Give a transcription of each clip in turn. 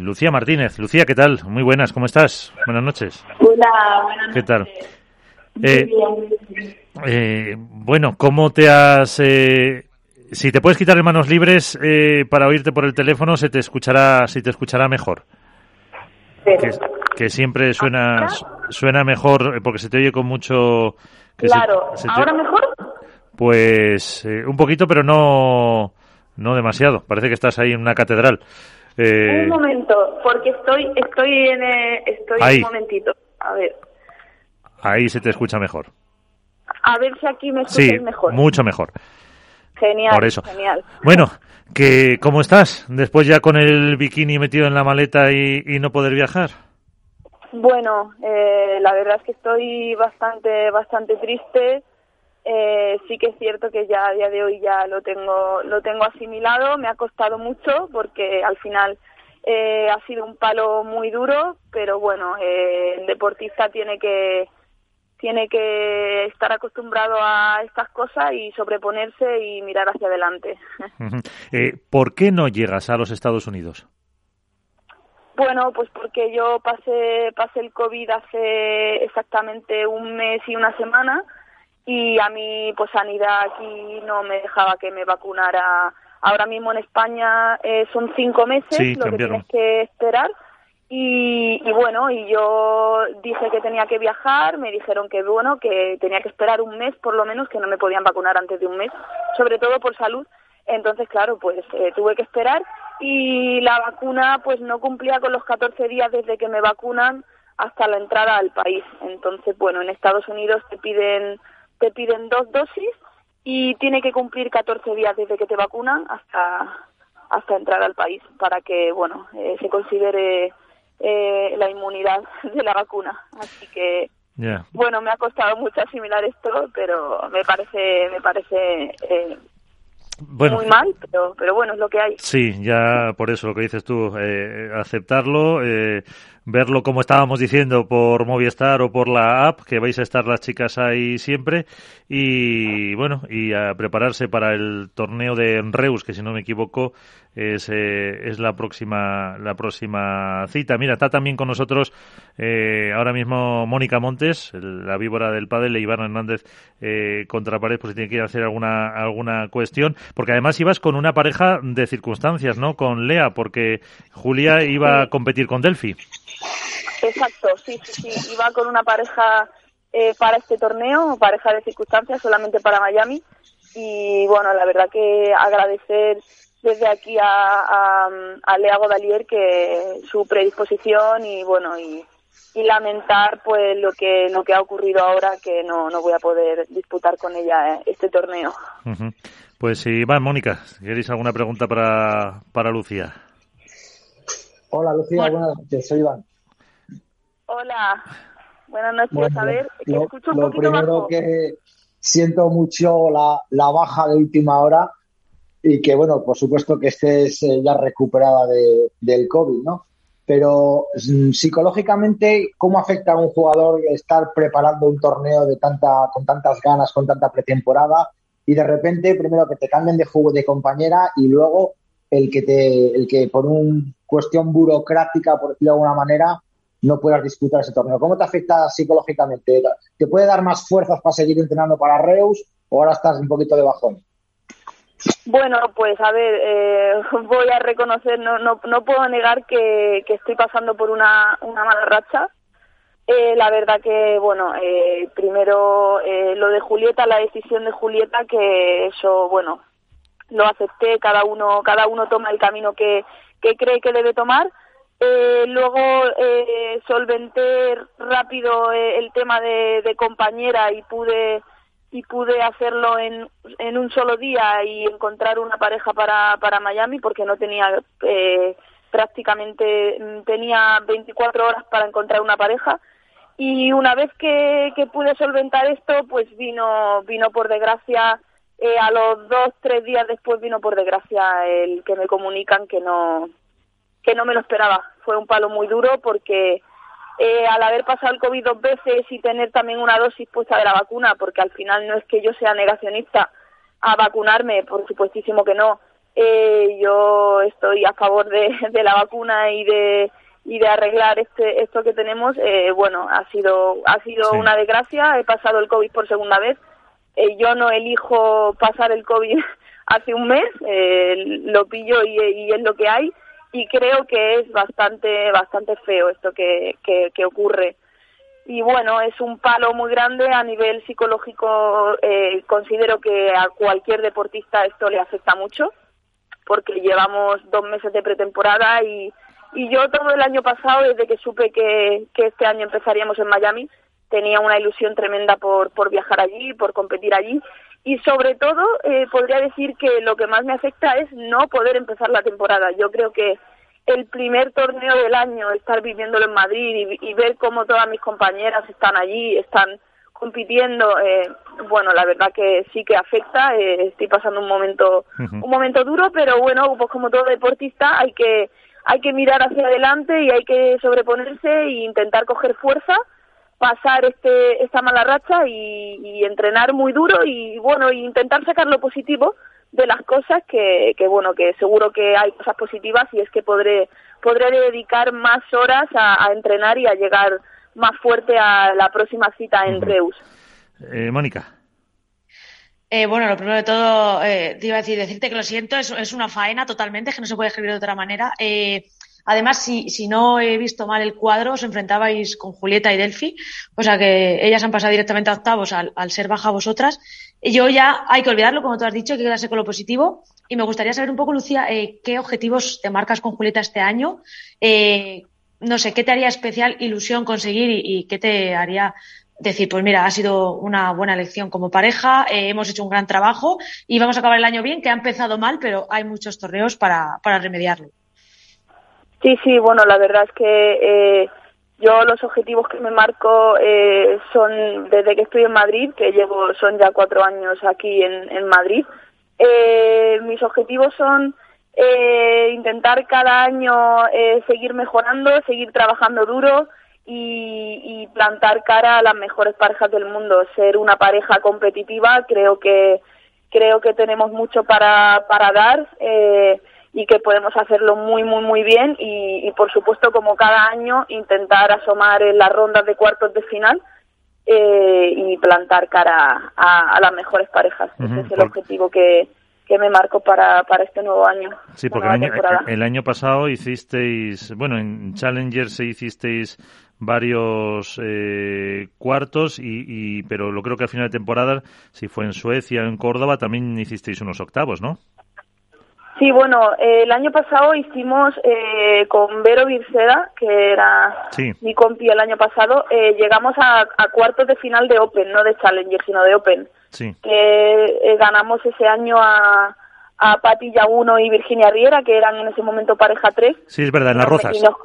Lucía Martínez. Lucía, ¿qué tal? Muy buenas, ¿cómo estás? Buenas noches. Hola, buenas noches. ¿Qué tal? Eh, eh, bueno, ¿cómo te has... Eh, si te puedes quitar en manos libres eh, para oírte por el teléfono, se te escuchará, si te escuchará mejor. Que, que, siempre suena suena mejor porque se te oye con mucho. Que claro. Se, se te... ¿Ahora mejor? Pues un poquito, pero no no demasiado. Parece que estás ahí en una catedral. Un momento, porque estoy estoy en estoy ahí. un momentito. A ver. Ahí se te escucha mejor. A ver si aquí me escuchas sí, mejor. mucho mejor. Genial, Por eso. genial. Bueno, que ¿cómo estás? Después ya con el bikini metido en la maleta y, y no poder viajar. Bueno, eh, la verdad es que estoy bastante, bastante triste. Eh, sí que es cierto que ya a día de hoy ya lo tengo, lo tengo asimilado. Me ha costado mucho porque al final eh, ha sido un palo muy duro, pero bueno, eh, el deportista tiene que tiene que estar acostumbrado a estas cosas y sobreponerse y mirar hacia adelante. eh, ¿Por qué no llegas a los Estados Unidos? Bueno, pues porque yo pasé, pasé el COVID hace exactamente un mes y una semana y a mí pues sanidad aquí no me dejaba que me vacunara. Ahora mismo en España eh, son cinco meses sí, lo cambiaron. que tienes que esperar y, y, bueno, y yo dije que tenía que viajar, me dijeron que bueno, que tenía que esperar un mes por lo menos, que no me podían vacunar antes de un mes, sobre todo por salud. Entonces, claro, pues eh, tuve que esperar y la vacuna pues no cumplía con los 14 días desde que me vacunan hasta la entrada al país. Entonces, bueno, en Estados Unidos te piden te piden dos dosis y tiene que cumplir 14 días desde que te vacunan hasta hasta entrar al país para que, bueno, eh, se considere eh, la inmunidad de la vacuna. Así que, yeah. bueno, me ha costado mucho asimilar esto, pero me parece, me parece eh, bueno, muy mal, pero, pero bueno, es lo que hay. Sí, ya por eso lo que dices tú, eh, aceptarlo, eh, verlo como estábamos diciendo por Movistar o por la app, que vais a estar las chicas ahí siempre, y bueno, y a prepararse para el torneo de Reus, que si no me equivoco es, eh, es la próxima la próxima cita. Mira, está también con nosotros eh, ahora mismo Mónica Montes, la víbora del pádel, e Iván Hernández eh, contra pared, por si tiene que ir a hacer alguna alguna cuestión, porque además ibas con una pareja de circunstancias, ¿no? Con Lea, porque Julia iba a competir con Delphi. Exacto, sí, sí, sí. Iba con una pareja eh, para este torneo, pareja de circunstancias, solamente para Miami. Y bueno, la verdad que agradecer desde aquí a, a, a Lea Godalier que su predisposición y bueno, y, y lamentar pues lo que lo que ha ocurrido ahora que no, no voy a poder disputar con ella este torneo. Uh -huh. Pues sí, va, Mónica, ¿queréis alguna pregunta para, para Lucía? Hola Lucía, Bueno. buenas noches, soy Iván. Hola, buenas noches. Bueno, a ver, que lo, escucho un lo poquito primero bajo. que siento mucho la, la baja de última hora y que, bueno, por supuesto que estés eh, ya recuperada de, del COVID, ¿no? Pero mm, psicológicamente, ¿cómo afecta a un jugador estar preparando un torneo de tanta, con tantas ganas, con tanta pretemporada y de repente, primero que te cambien de juego de compañera y luego el que te, el que por una cuestión burocrática, por decirlo de alguna manera, no puedas disputar ese torneo. ¿Cómo te afecta psicológicamente? ¿Te puede dar más fuerzas para seguir entrenando para Reus o ahora estás un poquito de bajón? Bueno, pues a ver, eh, voy a reconocer, no, no, no puedo negar que, estoy pasando por una, una mala racha. Eh, la verdad que, bueno, eh, primero eh, lo de Julieta, la decisión de Julieta, que eso, bueno, lo acepté, cada uno, cada uno toma el camino que cree que debe tomar. Eh, luego eh, solventé rápido eh, el tema de, compañera y pude y pude hacerlo en, en un solo día y encontrar una pareja para, para Miami porque no tenía eh, prácticamente mm, tenía 24 horas para encontrar una pareja. Y una vez que, que pude solventar esto pues vino vino por desgracia eh, a los dos tres días después vino por desgracia el que me comunican que no que no me lo esperaba. Fue un palo muy duro porque eh, al haber pasado el COVID dos veces y tener también una dosis puesta de la vacuna, porque al final no es que yo sea negacionista a vacunarme, por supuestísimo que no, Eh, yo estoy a favor de, de la vacuna y de y de arreglar este esto que tenemos eh, bueno ha sido ha sido una desgracia. He pasado el covid por segunda vez. Eh, yo no elijo pasar el covid hace un mes eh, lo pillo y, y, es lo que hay y creo que es bastante bastante feo esto que, que, que ocurre. Y bueno es un palo muy grande a nivel psicológico eh, considero que a cualquier deportista esto le afecta mucho porque llevamos dos meses de pretemporada y y yo todo el año pasado, desde que supe que, que este año empezaríamos en Miami, tenía una ilusión tremenda por, por viajar allí, por competir allí. Y sobre todo, eh, podría decir que lo que más me afecta es no poder empezar la temporada. Yo creo que el primer torneo del año, estar viviéndolo en Madrid y, y ver cómo todas mis compañeras están allí, están compitiendo, eh, bueno, la verdad que sí que afecta. Eh, estoy pasando un momento, un momento duro, pero bueno, pues como todo deportista hay que hay que mirar hacia adelante y hay que sobreponerse e intentar coger fuerza, pasar este esta mala racha y, entrenar muy duro y bueno, intentar sacar lo positivo de las cosas que, que bueno, que seguro que hay cosas positivas y es que podré podré dedicar más horas a, entrenar y a llegar más fuerte a la próxima cita en Reus. Eh, Mónica. Eh, bueno, lo primero de todo, eh, te iba a decir, decirte que lo siento, es, es, una faena totalmente, que no se puede escribir de otra manera. Además, si, si no he visto mal el cuadro, os enfrentabais con Julieta y Delphi, o sea que ellas han pasado directamente a octavos al, al ser baja vosotras. Yo ya hay que olvidarlo, como tú has dicho, hay que quedarse con lo positivo. Y me gustaría saber un poco, Lucía, eh, qué objetivos te marcas con Julieta este año. Eh, no sé, ¿qué te haría especial ilusión conseguir y, y qué te haría decir, pues mira, ha sido una buena elección como pareja, eh, hemos hecho un gran trabajo y vamos a acabar el año bien, que ha empezado mal, pero hay muchos torneos para, para remediarlo. Sí, sí, bueno, la verdad es que eh, yo los objetivos que me marco eh, son desde que estoy en Madrid, que llevo, son ya cuatro años aquí en, Madrid. Eh, mis objetivos son intentar cada año seguir mejorando, seguir trabajando duro, y, plantar cara a las mejores parejas del mundo, ser una pareja competitiva, creo que creo que tenemos mucho para, para dar y que podemos hacerlo muy muy muy bien y, y, por supuesto como cada año intentar asomar en las rondas de cuartos de final eh, y plantar cara a, a las mejores parejas. Uh -huh. Ese es el objetivo que, que me marco para, para este nuevo año. Sí, porque el año, el año, pasado hicisteis, bueno, en Challenger se hicisteis varios eh, cuartos y, y, pero lo creo que al final de temporada si fue en Suecia o en Córdoba también hicisteis unos octavos no sí bueno eh, el año pasado hicimos eh, con Vero Virceda que era sí. mi compi el año pasado eh, llegamos a, a, cuartos de final de Open no de Challenger sino de Open sí. que eh, ganamos ese año a a Patti Yaguno y Virginia Riera que eran en ese momento pareja 3 sí es verdad en las Rozas nos,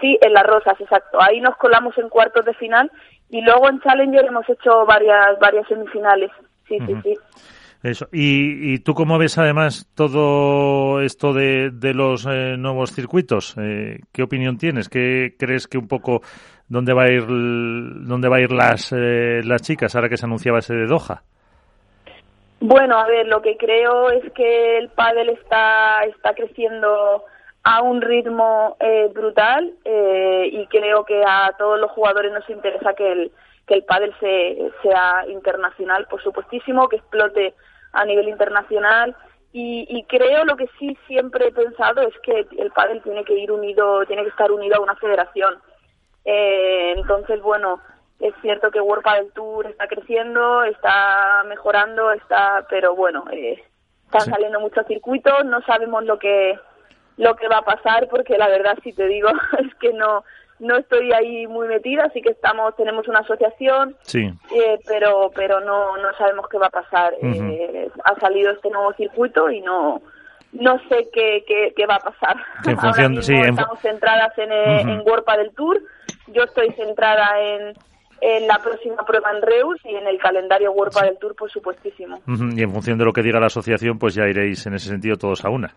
Sí, en las Rosas, exacto. Ahí nos colamos en cuartos de final y luego en Challenger hemos hecho varias varias semifinales. Sí, uh -huh. sí, sí. Eso. ¿Y, ¿Y, tú cómo ves además todo esto de, de los eh, nuevos circuitos? Eh, ¿Qué opinión tienes? ¿Qué crees que un poco dónde va a ir dónde va a ir las eh, las chicas ahora que se anunciaba ese de Doha? Bueno, a ver, lo que creo es que el pádel está está creciendo a un ritmo eh, brutal eh, y creo que a todos los jugadores nos interesa que el que el pádel se, sea internacional, por supuestísimo, que explote a nivel internacional y, y, creo lo que sí siempre he pensado es que el pádel tiene que ir unido, tiene que estar unido a una federación. Eh, entonces, bueno, es cierto que World Padel Tour está creciendo, está mejorando, está, pero bueno, eh, están sí. saliendo muchos circuitos, no sabemos lo que lo que va a pasar porque la verdad si te digo es que no no estoy ahí muy metida así que estamos tenemos una asociación sí. eh, pero pero no no sabemos qué va a pasar uh -huh. eh, ha salido este nuevo circuito y no no sé qué, qué, qué va a pasar en función, Ahora sí, estamos en... centradas en, uh -huh. en World del Tour yo estoy centrada en en la próxima prueba en Reus y en el calendario World del Tour, por supuestísimo. Uh -huh. Y en función de lo que diga la asociación, pues ya iréis en ese sentido todos a una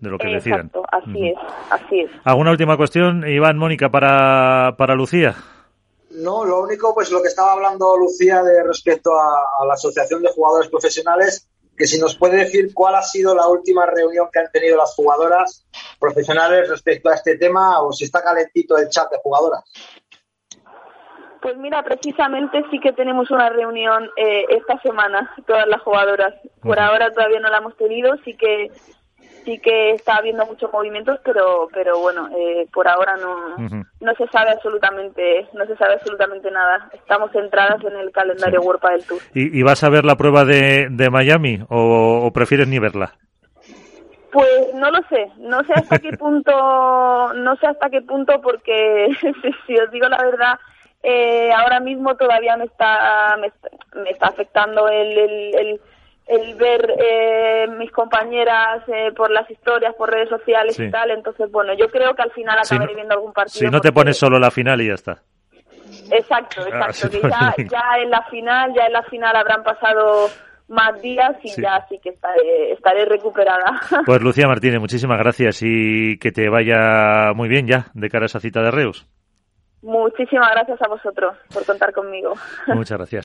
de lo que Exacto, decidan. así uh -huh. es, así es. ¿Alguna última cuestión, Iván, Mónica, para, para Lucía? No, lo único, pues lo que estaba hablando Lucía de respecto a, a la Asociación de Jugadores Profesionales, que si nos puede decir cuál ha sido la última reunión que han tenido las jugadoras profesionales respecto a este tema o si está calentito el chat de jugadoras. Pues mira, precisamente sí que tenemos una reunión eh, esta semana, todas las jugadoras. Por ahora todavía no la hemos tenido, sí que sí que está habiendo muchos movimientos, pero pero bueno, eh, por ahora no no se sabe absolutamente no se sabe absolutamente nada. Estamos centradas en el calendario World del Tour. ¿Y, vas a ver la prueba de, de Miami o, prefieres ni verla? Pues no lo sé, no sé hasta qué punto, no sé hasta qué punto porque si os digo la verdad, eh, ahora mismo todavía me está, me está, afectando el, el, ver eh, mis compañeras eh, por las historias, por redes sociales y tal. Entonces, bueno, yo creo que al final acabaré viendo algún partido. Si no te pones solo la final y ya está. Exacto, ah, exacto. ya, ya en la final, ya en la final habrán pasado más días y ya sí que estaré, estaré recuperada. Pues Lucía Martínez, muchísimas gracias y que te vaya muy bien ya de cara a esa cita de Reus. Muchísimas gracias a vosotros por contar conmigo. Muchas gracias.